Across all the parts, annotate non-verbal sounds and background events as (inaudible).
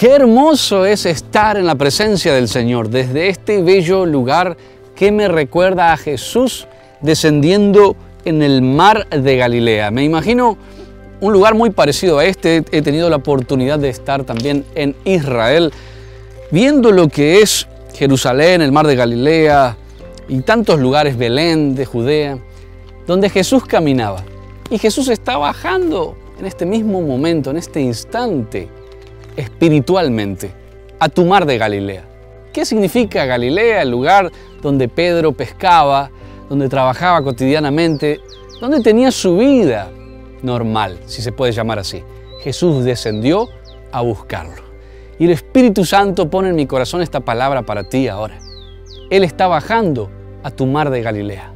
Qué hermoso es estar en la presencia del Señor desde este bello lugar que me recuerda a Jesús descendiendo en el mar de Galilea. Me imagino un lugar muy parecido a este. He tenido la oportunidad de estar también en Israel, viendo lo que es Jerusalén, el mar de Galilea y tantos lugares, Belén de Judea, donde Jesús caminaba. Y Jesús está bajando en este mismo momento, en este instante espiritualmente a tu mar de Galilea. ¿Qué significa Galilea? El lugar donde Pedro pescaba, donde trabajaba cotidianamente, donde tenía su vida normal, si se puede llamar así. Jesús descendió a buscarlo. Y el Espíritu Santo pone en mi corazón esta palabra para ti ahora. Él está bajando a tu mar de Galilea,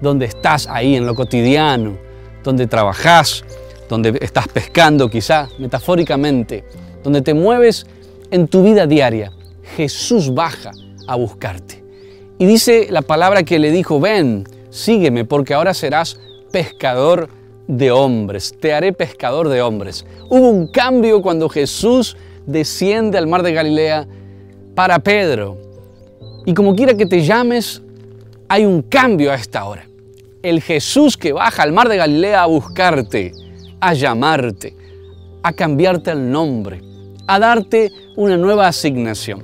donde estás ahí en lo cotidiano, donde trabajas, donde estás pescando quizá, metafóricamente, donde te mueves en tu vida diaria, Jesús baja a buscarte. Y dice la palabra que le dijo, ven, sígueme, porque ahora serás pescador de hombres, te haré pescador de hombres. Hubo un cambio cuando Jesús desciende al mar de Galilea para Pedro. Y como quiera que te llames, hay un cambio a esta hora. El Jesús que baja al mar de Galilea a buscarte, a llamarte, a cambiarte el nombre, a darte una nueva asignación.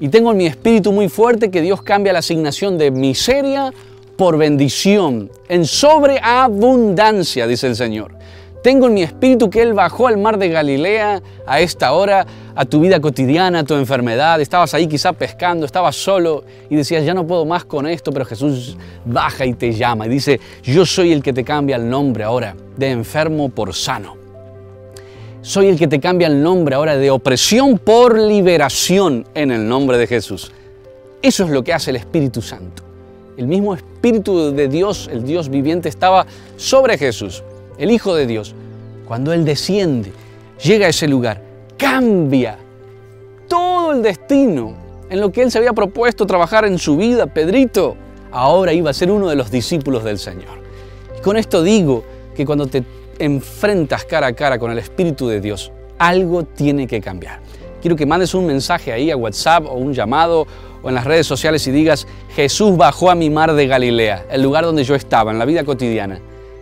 Y tengo en mi espíritu muy fuerte que Dios cambia la asignación de miseria por bendición, en sobreabundancia, dice el Señor. Tengo en mi espíritu que Él bajó al mar de Galilea a esta hora, a tu vida cotidiana, a tu enfermedad. Estabas ahí quizá pescando, estabas solo y decías, ya no puedo más con esto, pero Jesús baja y te llama y dice, yo soy el que te cambia el nombre ahora, de enfermo por sano. Soy el que te cambia el nombre ahora de opresión por liberación en el nombre de Jesús. Eso es lo que hace el Espíritu Santo. El mismo Espíritu de Dios, el Dios viviente, estaba sobre Jesús, el Hijo de Dios. Cuando Él desciende, llega a ese lugar, cambia todo el destino en lo que Él se había propuesto trabajar en su vida. Pedrito ahora iba a ser uno de los discípulos del Señor. Y con esto digo que cuando te enfrentas cara a cara con el Espíritu de Dios, algo tiene que cambiar. Quiero que mandes un mensaje ahí a WhatsApp o un llamado o en las redes sociales y digas, Jesús bajó a mi mar de Galilea, el lugar donde yo estaba, en la vida cotidiana.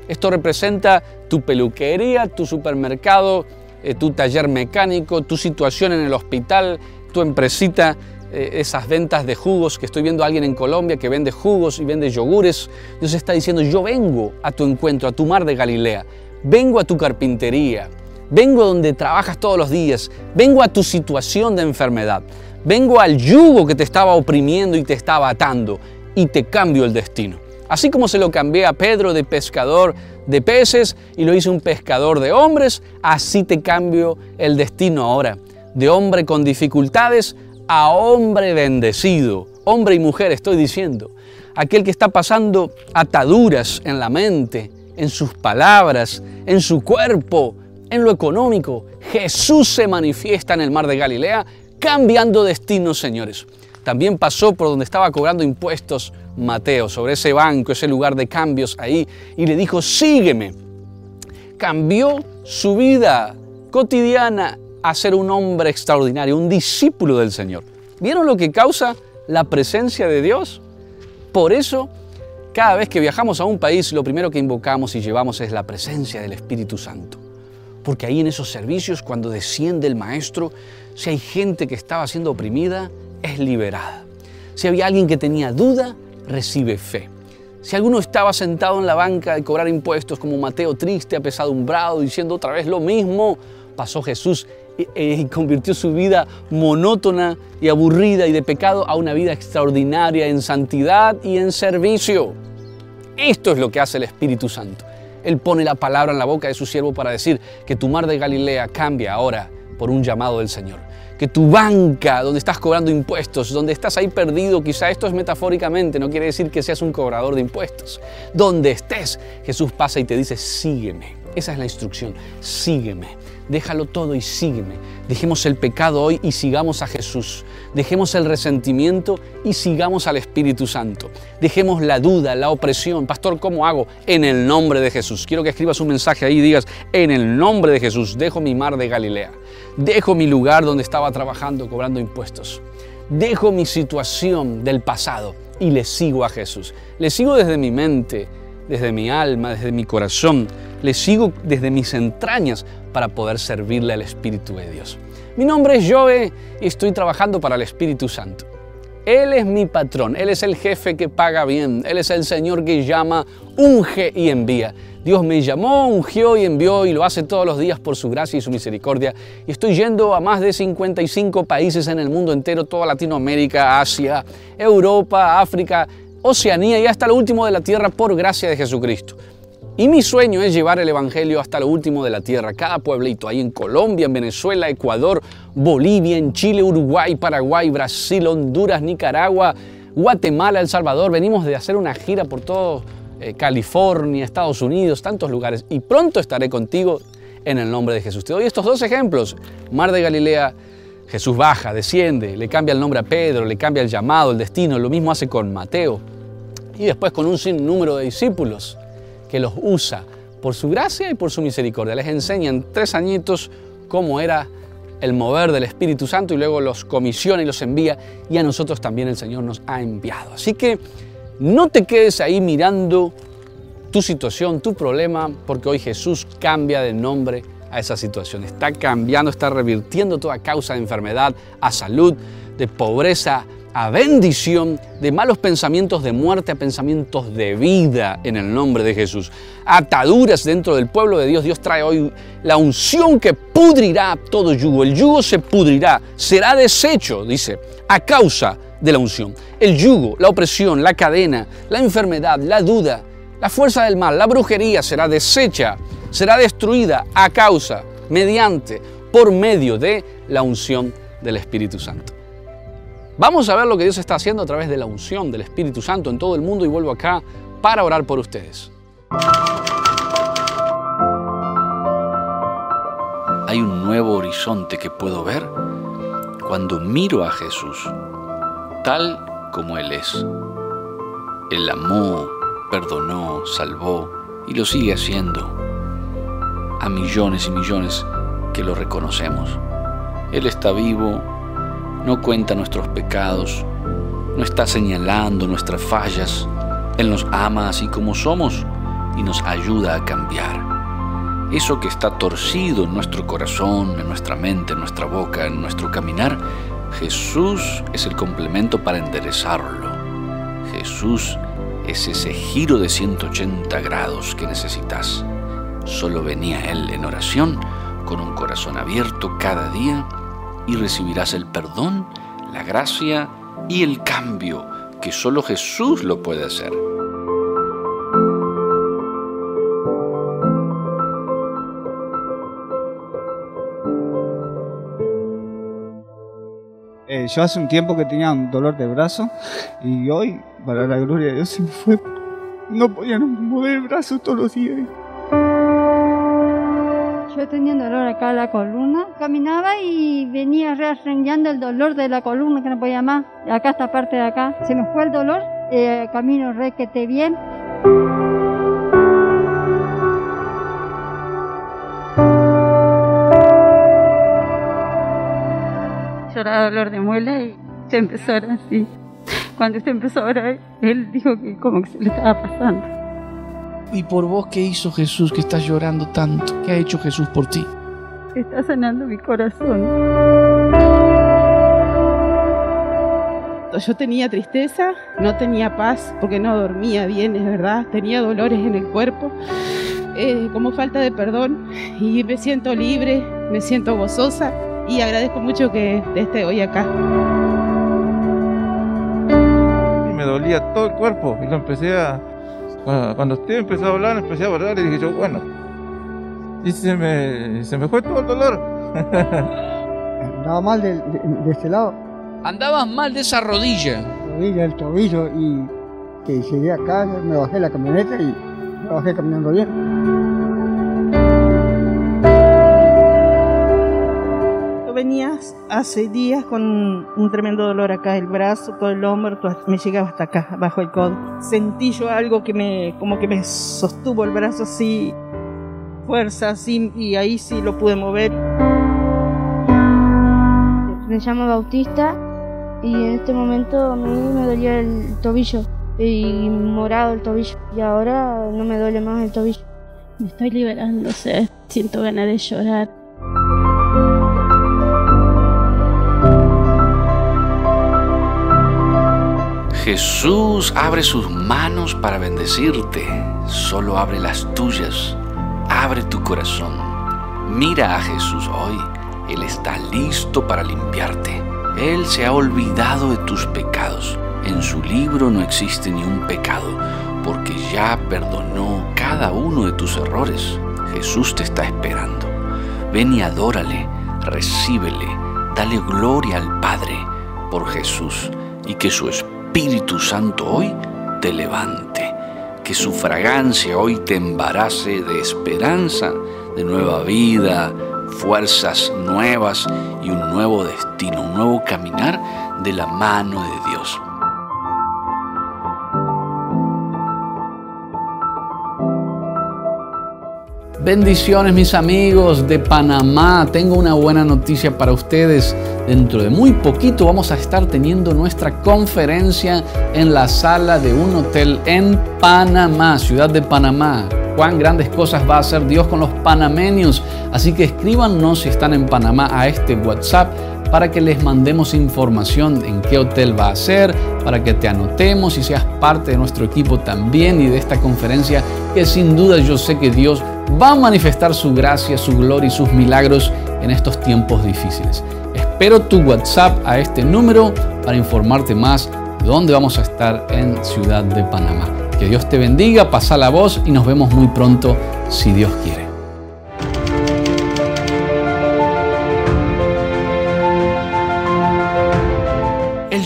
Esto representa tu peluquería, tu supermercado, eh, tu taller mecánico, tu situación en el hospital, tu empresita, eh, esas ventas de jugos, que estoy viendo a alguien en Colombia que vende jugos y vende yogures. Dios está diciendo, yo vengo a tu encuentro, a tu mar de Galilea vengo a tu carpintería, vengo donde trabajas todos los días, vengo a tu situación de enfermedad, vengo al yugo que te estaba oprimiendo y te estaba atando y te cambio el destino. Así como se lo cambié a Pedro de pescador de peces y lo hice un pescador de hombres, así te cambio el destino ahora. De hombre con dificultades a hombre bendecido. Hombre y mujer estoy diciendo. Aquel que está pasando ataduras en la mente, en sus palabras, en su cuerpo, en lo económico. Jesús se manifiesta en el mar de Galilea cambiando destinos, señores. También pasó por donde estaba cobrando impuestos Mateo, sobre ese banco, ese lugar de cambios ahí, y le dijo, sígueme. Cambió su vida cotidiana a ser un hombre extraordinario, un discípulo del Señor. ¿Vieron lo que causa la presencia de Dios? Por eso cada vez que viajamos a un país, lo primero que invocamos y llevamos es la presencia del Espíritu Santo. Porque ahí en esos servicios, cuando desciende el Maestro, si hay gente que estaba siendo oprimida, es liberada. Si había alguien que tenía duda, recibe fe. Si alguno estaba sentado en la banca de cobrar impuestos como Mateo triste, apesadumbrado, diciendo otra vez lo mismo, pasó Jesús y, convirtió su vida monótona y aburrida y de pecado a una vida extraordinaria en santidad y en servicio. Esto es lo que hace el Espíritu Santo. Él pone la palabra en la boca de su siervo para decir que tu mar de Galilea cambia ahora por un llamado del Señor. Que tu banca, donde estás cobrando impuestos, donde estás ahí perdido, quizá esto es metafóricamente, no quiere decir que seas un cobrador de impuestos. Donde estés, Jesús pasa y te dice, sígueme. Esa es la instrucción, sígueme déjalo todo y sígueme. Dejemos el pecado hoy y sigamos a Jesús. Dejemos el resentimiento y sigamos al Espíritu Santo. Dejemos la duda, la opresión. Pastor, ¿cómo hago? En el nombre de Jesús. Quiero que escribas un mensaje ahí y digas, en el nombre de Jesús, dejo mi mar de Galilea. Dejo mi lugar donde estaba trabajando, cobrando impuestos. Dejo mi situación del pasado y le sigo a Jesús. Le sigo desde mi mente, desde mi alma, desde mi corazón. Le sigo desde mis entrañas para poder servirle al Espíritu de Dios. Mi nombre es Joe y estoy trabajando para el Espíritu Santo. Él es mi patrón, Él es el jefe que paga bien, Él es el Señor que llama, unge y envía. Dios me llamó, ungió y envió y lo hace todos los días por su gracia y su misericordia. Y estoy yendo a más de 55 países en el mundo entero, toda Latinoamérica, Asia, Europa, África, Oceanía y hasta lo último de la tierra por gracia de Jesucristo. Y mi sueño es llevar el Evangelio hasta lo último de la tierra, cada pueblito, ahí en Colombia, en Venezuela, Ecuador, Bolivia, en Chile, Uruguay, Paraguay, Brasil, Honduras, Nicaragua, Guatemala, El Salvador. Venimos de hacer una gira por todo eh, California, Estados Unidos, tantos lugares. Y pronto estaré contigo en el nombre de Jesús. Te doy estos dos ejemplos. Mar de Galilea, Jesús baja, desciende, le cambia el nombre a Pedro, le cambia el llamado, el destino. Lo mismo hace con Mateo. Y después con un sinnúmero de discípulos que los usa por su gracia y por su misericordia. Les enseña en tres añitos cómo era el mover del Espíritu Santo y luego los comisiona y los envía y a nosotros también el Señor nos ha enviado. Así que no te quedes ahí mirando tu situación, tu problema, porque hoy Jesús cambia de nombre a esa situación. Está cambiando, está revirtiendo toda causa de enfermedad a salud, de pobreza a bendición, de malos pensamientos de muerte a pensamientos de vida en el nombre de Jesús. Ataduras dentro del pueblo de Dios. Dios trae hoy la unción que pudrirá todo yugo. El yugo se pudrirá, será deshecho, dice, a causa de la unción. El yugo, la opresión, la cadena, la enfermedad, la duda, la fuerza del mal, la brujería será deshecha, será destruida a causa, mediante, por medio de la unción del Espíritu Santo. Vamos a ver lo que Dios está haciendo a través de la unción del Espíritu Santo en todo el mundo y vuelvo acá para orar por ustedes. Hay un nuevo horizonte que puedo ver cuando miro a Jesús, tal como Él es. Él amó, perdonó, salvó y lo sigue haciendo a millones y millones que lo reconocemos. Él está vivo no cuenta nuestros pecados, no está señalando nuestras fallas. Él nos ama así como somos y nos ayuda a cambiar. Eso que está torcido en nuestro corazón, en nuestra mente, en nuestra boca, en nuestro caminar, Jesús es el complemento para enderezarlo. Jesús es ese giro de 180 grados que necesitas. Solo venía Él en oración, con un corazón abierto cada día y recibirás el perdón, la gracia y el cambio que solo Jesús lo puede hacer. Eh, yo hace un tiempo que tenía un dolor de brazo y hoy, para la gloria de Dios, se me fue. No podía mover el brazo todos los días. Yo tenía dolor acá en la columna. Caminaba y venía rearreñando el dolor de la columna que no podía más. Acá esta parte de acá. Se me fue el dolor. Eh, camino requete bien. Lloraba dolor de muela y se empezó a así. Cuando usted empezó a orar, él dijo que como que se le estaba pasando. ¿Y por vos qué hizo Jesús que estás llorando tanto? ¿Qué ha hecho Jesús por ti? Está sanando mi corazón. Yo tenía tristeza, no tenía paz porque no dormía bien, es verdad. Tenía dolores en el cuerpo, eh, como falta de perdón. Y me siento libre, me siento gozosa y agradezco mucho que esté hoy acá. Me dolía todo el cuerpo y lo empecé a, cuando usted empezó a hablar, empecé a hablar y dije yo, bueno. Y se me, se me fue todo el dolor. (laughs) Andaba mal de, este lado. Andabas mal de esa rodilla. rodilla, el tobillo y que llegué acá, me bajé la camioneta y me bajé caminando bien. Venías hace días con un tremendo dolor acá, el brazo, todo el hombro, me llegaba hasta acá, bajo el codo. Sentí yo algo que me, como que me sostuvo el brazo así, fuerza así, y ahí sí lo pude mover. Me llamo Bautista y en este momento a mí me dolía el tobillo y morado el tobillo y ahora no me duele más el tobillo. Me estoy liberando, o sea, siento ganas de llorar. Jesús abre sus manos para bendecirte, solo abre las tuyas, abre tu corazón. Mira a Jesús hoy, Él está listo para limpiarte. Él se ha olvidado de tus pecados. En su libro no existe ni un pecado, porque ya perdonó cada uno de tus errores. Jesús te está esperando. Ven y adórale, recíbele, dale gloria al Padre por Jesús y que su Espíritu Santo hoy te levante, que su fragancia hoy te embarace de esperanza, de nueva vida, fuerzas nuevas y un nuevo destino, un nuevo caminar de la mano de Dios. Bendiciones mis amigos de Panamá. Tengo una buena noticia para ustedes. Dentro de muy poquito vamos a estar teniendo nuestra conferencia en la sala de un hotel en Panamá, ciudad de Panamá. Cuán grandes cosas va a hacer Dios con los panameños. Así que escríbanos si están en Panamá a este WhatsApp para que les mandemos información en qué hotel va a ser, para que te anotemos y seas parte de nuestro equipo también y de esta conferencia que sin duda yo sé que Dios va a manifestar su gracia, su gloria y sus milagros en estos tiempos difíciles. Espero tu WhatsApp a este número para informarte más de dónde vamos a estar en Ciudad de Panamá. Que Dios te bendiga, pasa la voz y nos vemos muy pronto si Dios quiere.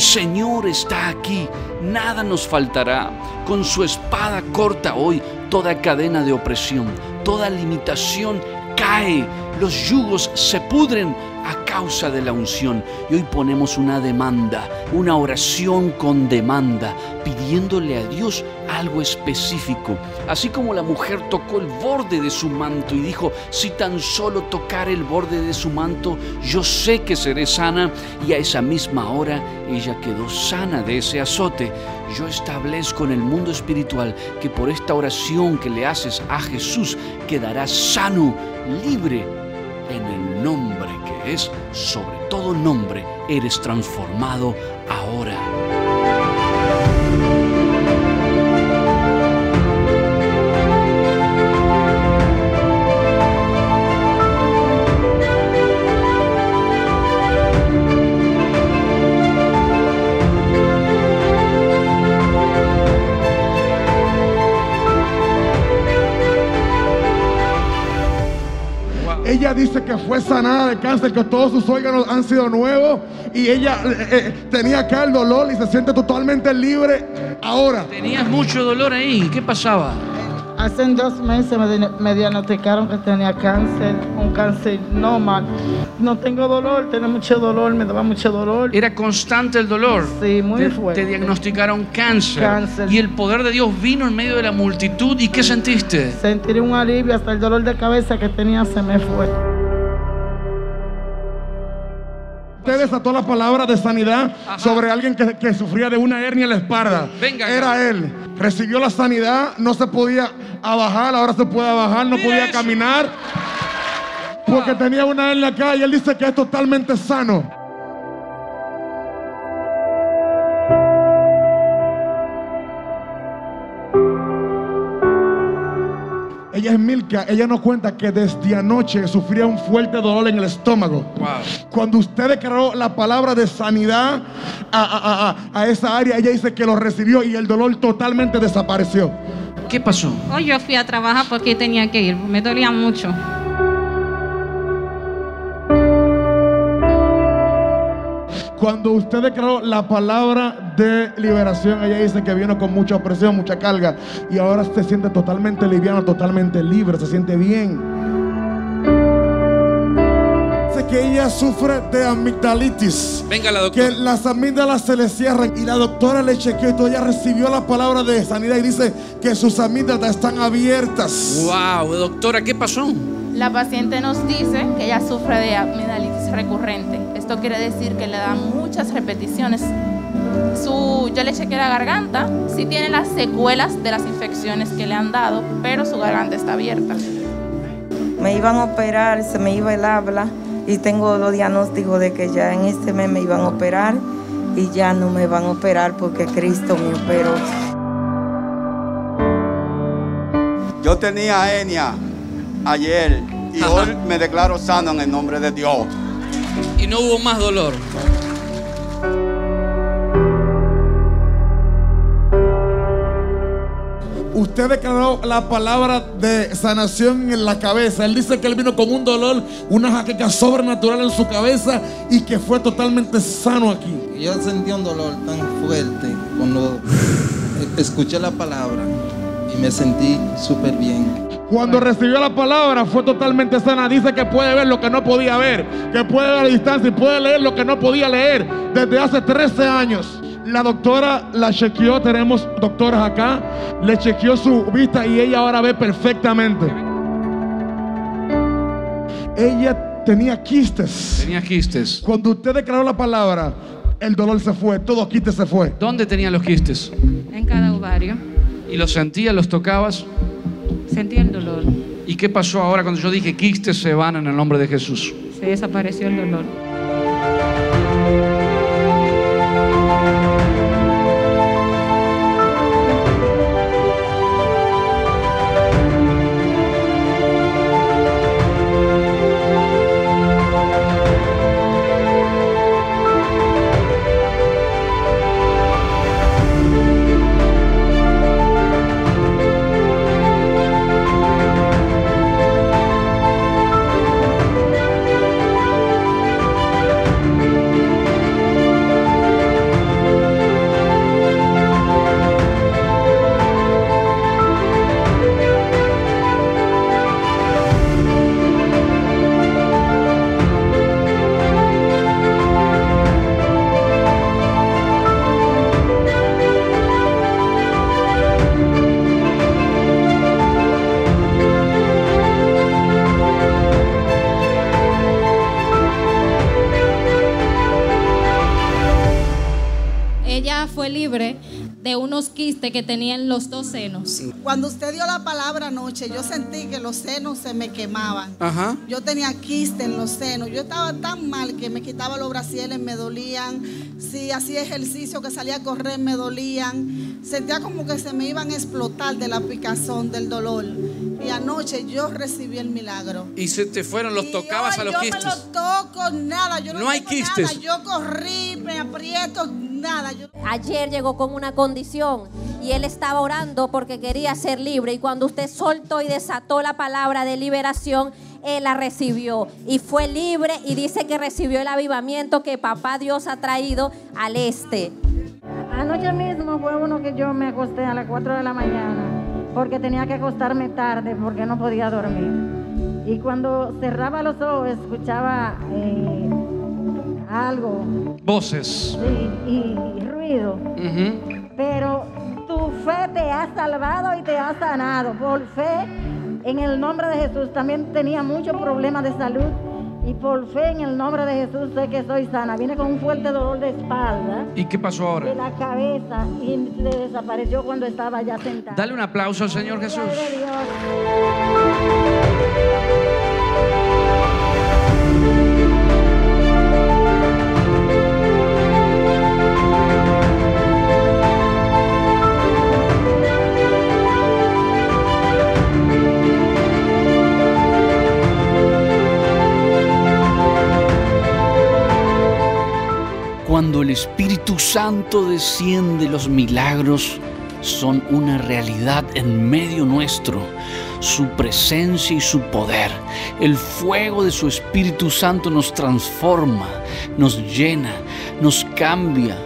Señor está aquí, nada nos faltará. Con su espada corta hoy toda cadena de opresión, toda limitación cae, los yugos se pudren a causa de la unción. Y hoy ponemos una demanda, una oración con demanda, pidiéndole a Dios algo específico. Así como la mujer tocó el borde de su manto y dijo, si tan solo tocar el borde de su manto, yo sé que seré sana. Y a esa misma hora ella quedó sana de ese azote. Yo establezco en el mundo espiritual que por esta oración que le haces a Jesús quedarás sano, libre en el nombre es sobre todo nombre, eres transformado ahora. Dice que fue sanada de cáncer, que todos sus órganos han sido nuevos y ella eh, eh, tenía acá el dolor y se siente totalmente libre ahora. Tenías mucho dolor ahí, ¿qué pasaba? Hace dos meses me, di- me diagnosticaron que tenía cáncer, un cáncer normal. No tengo dolor, tenía mucho dolor, me daba mucho dolor. Era constante el dolor. Sí, muy te, fuerte. te diagnosticaron cáncer. Cáncer. Y el poder de Dios vino en medio de la multitud. ¿Y qué sentiste? Sentiré un alivio, hasta el dolor de cabeza que tenía se me fue. Usted desató la palabra de sanidad sobre alguien que, que sufría de una hernia en la espalda. Venga. Era él. Recibió la sanidad, no se podía bajar, ahora se puede bajar, no podía eso. caminar. Porque tenía una hernia acá y él dice que es totalmente sano. Ella es Milka, ella nos cuenta que desde anoche sufría un fuerte dolor en el estómago. Wow. Cuando usted declaró la palabra de sanidad a, a- a- a esa área, ella dice que lo recibió y el dolor totalmente desapareció. ¿Qué pasó? Hoy yo fui a trabajar porque tenía que ir, me dolía mucho. Cuando usted declaró la palabra de liberación, ella dice que vino con mucha opresión, mucha carga y ahora se siente totalmente liviano, totalmente libre, se siente bien. Dice que ella sufre de amigdalitis. Venga la que las amígdalas se le cierran y la doctora le chequeó y todo, ella recibió la palabra de sanidad y dice que sus amígdalas están abiertas. Wow, doctora, ¿qué pasó? La paciente nos dice que ella sufre de amigdalitis recurrente. Esto quiere decir que le dan muchas repeticiones. Su, yo le chequeé la garganta, sí tiene las secuelas de las infecciones que le han dado, pero su garganta está abierta. Me iban a operar, se me iba el habla y tengo los diagnósticos de que ya en este mes me iban a operar y ya no me van a operar porque Cristo me operó. Yo tenía enia ayer y hoy me declaro sano en el nombre de Dios. Y no hubo más dolor. Usted declaró la palabra de sanación en la cabeza. Él dice que él vino con un dolor, una jaqueca sobrenatural en su cabeza y que fue totalmente sano aquí. Yo sentí un dolor tan fuerte cuando (sighs) escuché la palabra y me sentí súper bien. Cuando recibió la palabra fue totalmente sana. Dice que puede ver lo que no podía ver, que puede ver a distancia y puede leer lo que no podía leer desde hace 13 años. La doctora la chequeó, tenemos doctoras acá, le chequeó su vista y ella ahora ve perfectamente. Ella tenía quistes. Tenía quistes. Cuando usted declaró la palabra, el dolor se fue, todo quiste se fue. ¿Dónde tenía los quistes? En cada ovario. ¿Y los sentías, los tocabas? Sentía el dolor. ¿Y qué pasó ahora cuando yo dije quistes se van en el nombre de Jesús? Se desapareció el dolor. Que tenía en los dos senos. Cuando usted dio la palabra anoche, yo sentí que los senos se me quemaban. Ajá. Yo tenía quiste en los senos. Yo estaba tan mal que me quitaba los brasieles, me dolían. Si hacía ejercicio, que salía a correr, me dolían. Sentía como que se me iban a explotar de la picazón, del dolor. Y anoche yo recibí el milagro. Y se te fueron, los tocabas a los yo quistes. me lo toco, nada. Yo no, No hay quistes. Nada. Yo corrí, me aprieto, nada. Yo- Ayer llegó con una condición y él estaba orando porque quería ser libre y cuando usted soltó y desató la palabra de liberación, él la recibió y fue libre y dice que recibió el avivamiento que papá Dios ha traído al este. Anoche mismo fue uno que yo me acosté a las 4 de la mañana porque tenía que acostarme tarde porque no podía dormir. Y cuando cerraba los ojos escuchaba eh, algo Voces. y ruido. Pero tu fe te ha salvado y te ha sanado. Por fe, en el nombre de Jesús, también tenía muchos problemas de salud. Y por fe, en el nombre de Jesús, sé que soy sana. Viene con un fuerte dolor de espalda, ¿Y qué pasó de ahora? la cabeza, y se desapareció cuando estaba ya sentada. Dale un aplauso al Señor Jesús. Cuando el Espíritu Santo desciende, los milagros son una realidad en medio nuestro. Su presencia y su poder, el fuego de su Espíritu Santo nos transforma, nos llena, nos cambia,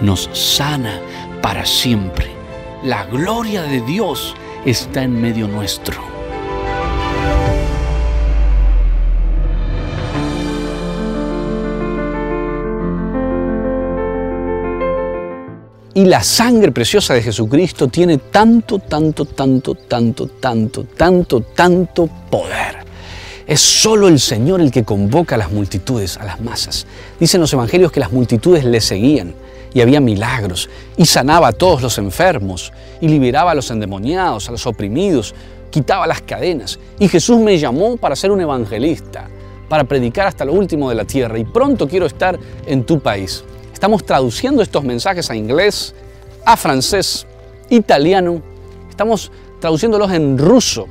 nos sana para siempre. La gloria de Dios está en medio nuestro. Y la sangre preciosa de Jesucristo tiene tanto, tanto, tanto, tanto, tanto, tanto, tanto poder Es solo el Señor el que convoca a las multitudes, a las masas. Dicen los evangelios que las multitudes le seguían y había milagros y sanaba a todos los enfermos y liberaba a los endemoniados, a los oprimidos, quitaba las cadenas. Y Jesús me llamó para ser un evangelista, para predicar hasta lo último de la tierra y pronto quiero estar en tu país. Estamos traduciendo estos mensajes a inglés, a francés, italiano, estamos traduciéndolos en ruso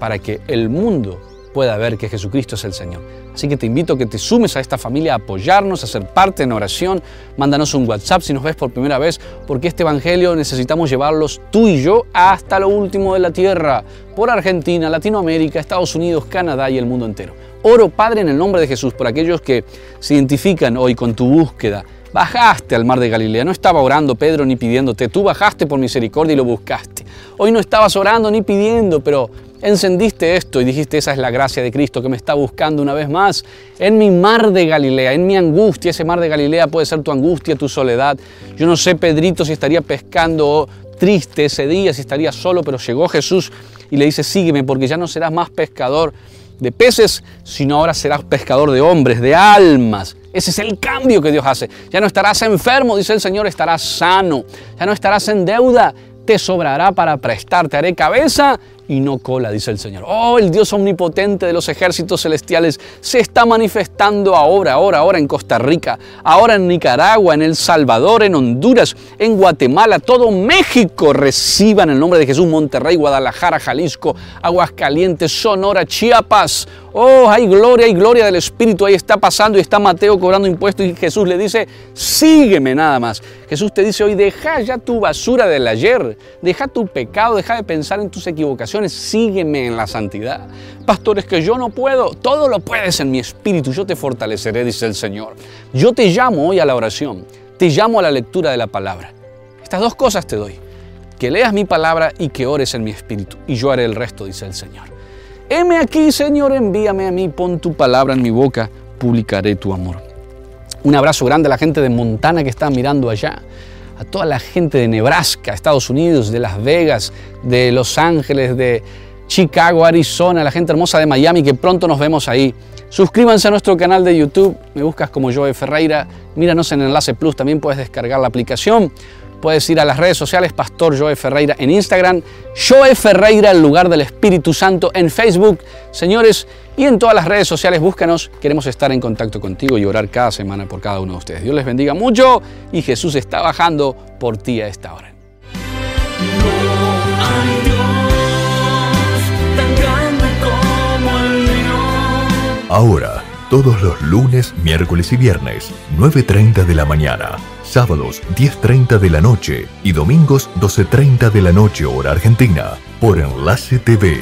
para que el mundo pueda ver que Jesucristo es el Señor. Así que te invito a que te sumes a esta familia, a apoyarnos, a ser parte en oración. Mándanos un WhatsApp si nos ves por primera vez, porque este Evangelio necesitamos llevarlos tú y yo hasta lo último de la tierra, por Argentina, Latinoamérica, Estados Unidos, Canadá y el mundo entero. Oro, Padre, en el nombre de Jesús, por aquellos que se identifican hoy con tu búsqueda. Bajaste al mar de Galilea, no estaba orando Pedro ni pidiéndote, tú bajaste por misericordia y lo buscaste. Hoy no estabas orando ni pidiendo, pero encendiste esto y dijiste, esa es la gracia de Cristo que me está buscando una vez más en mi mar de Galilea, en mi angustia. Ese mar de Galilea puede ser tu angustia, tu soledad. Yo no sé, Pedrito, si estaría pescando triste ese día, si estaría solo, pero llegó Jesús y le dice, sígueme porque ya no serás más pescador de peces, sino ahora serás pescador de hombres, de almas. Ese es el cambio que Dios hace. Ya no estarás enfermo, dice el Señor, estarás sano. Ya no estarás en deuda, te sobrará para prestar. Te haré cabeza y no cola, dice el Señor. Oh, el Dios omnipotente de los ejércitos celestiales se está manifestando ahora, ahora, ahora en Costa Rica, ahora en Nicaragua, en El Salvador, en Honduras, en Guatemala, todo México reciban el nombre de Jesús, Monterrey, Guadalajara, Jalisco, Aguascalientes, Sonora, Chiapas. Oh, hay gloria, hay gloria del Espíritu. Ahí está pasando y está Mateo cobrando impuestos y Jesús le dice, sígueme nada más. Jesús te dice hoy, deja ya tu basura del ayer, deja tu pecado, deja de pensar en tus equivocaciones, sígueme en la santidad. Pastores, que yo no puedo, todo lo puedes en mi espíritu, yo te fortaleceré, dice el Señor. Yo te llamo hoy a la oración, te llamo a la lectura de la palabra. Estas dos cosas te doy, que leas mi palabra y que ores en mi espíritu, y yo haré el resto, dice el Señor. Heme aquí, Señor, envíame a mí, pon tu palabra en mi boca, publicaré tu amor. Un abrazo grande a la gente de Montana que está mirando allá, a toda la gente de Nebraska, Estados Unidos, de Las Vegas, de Los Ángeles, de Chicago, Arizona, la gente hermosa de Miami, que pronto nos vemos ahí. Suscríbanse a nuestro canal de YouTube, me buscas como Joe Ferreira, míranos en Enlace Plus, también puedes descargar la aplicación. Puedes ir a las redes sociales, Pastor Joe Ferreira en Instagram, Joe Ferreira, el lugar del Espíritu Santo en Facebook. Señores, y en todas las redes sociales, búscanos. Queremos estar en contacto contigo y orar cada semana por cada uno de ustedes. Dios les bendiga mucho y Jesús está bajando por ti a esta hora. Ahora, todos los lunes, miércoles y viernes, 9.30 de la mañana sábados 10.30 de la noche y domingos 12.30 de la noche hora argentina por Enlace TV.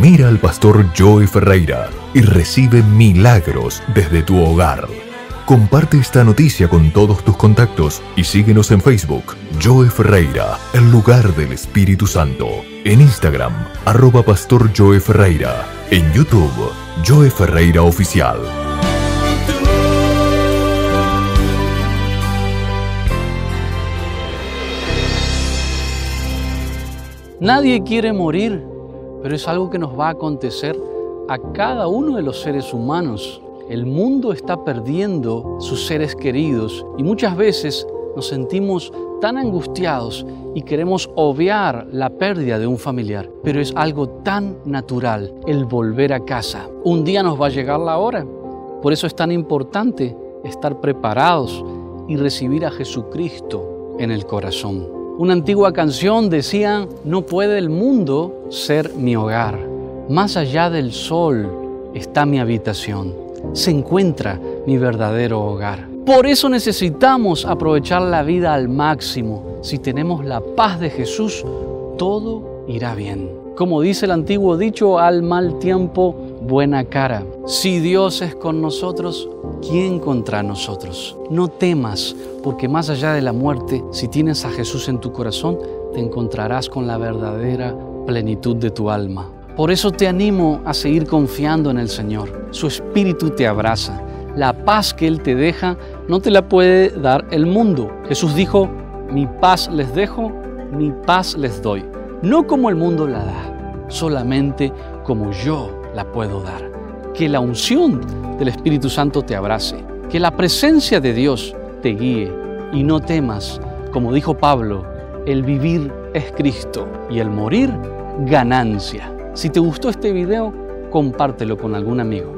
Mira al pastor Joey Ferreira y recibe milagros desde tu hogar. Comparte esta noticia con todos tus contactos y síguenos en Facebook, Joe Ferreira, el lugar del Espíritu Santo. En Instagram, arroba Pastor Joe Ferreira. En YouTube, Joe Ferreira Oficial. Nadie quiere morir, pero es algo que nos va a acontecer a cada uno de los seres humanos. El mundo está perdiendo sus seres queridos y muchas veces nos sentimos tan angustiados y queremos obviar la pérdida de un familiar, pero es algo tan natural el volver a casa. Un día nos va a llegar la hora, por eso es tan importante estar preparados y recibir a Jesucristo en el corazón. Una antigua canción decía, no puede el mundo ser mi hogar. Más allá del sol está mi habitación. Se encuentra mi verdadero hogar. Por eso necesitamos aprovechar la vida al máximo. Si tenemos la paz de Jesús, todo irá bien. Como dice el antiguo dicho, al mal tiempo, buena cara. Si Dios es con nosotros, ¿quién contra nosotros? No temas, porque más allá de la muerte, si tienes a Jesús en tu corazón, te encontrarás con la verdadera plenitud de tu alma. Por eso te animo a seguir confiando en el Señor. Su Espíritu te abraza. La paz que Él te deja no te la puede dar el mundo. Jesús dijo, mi paz les dejo, mi paz les doy. No como el mundo la da, solamente como yo la puedo dar. que la unción del Espíritu Santo te abrace, que la presencia de Dios te guíe y no temas, como dijo Pablo, el vivir es Cristo y el morir ganancia. Si te gustó este video, compártelo con algún amigo.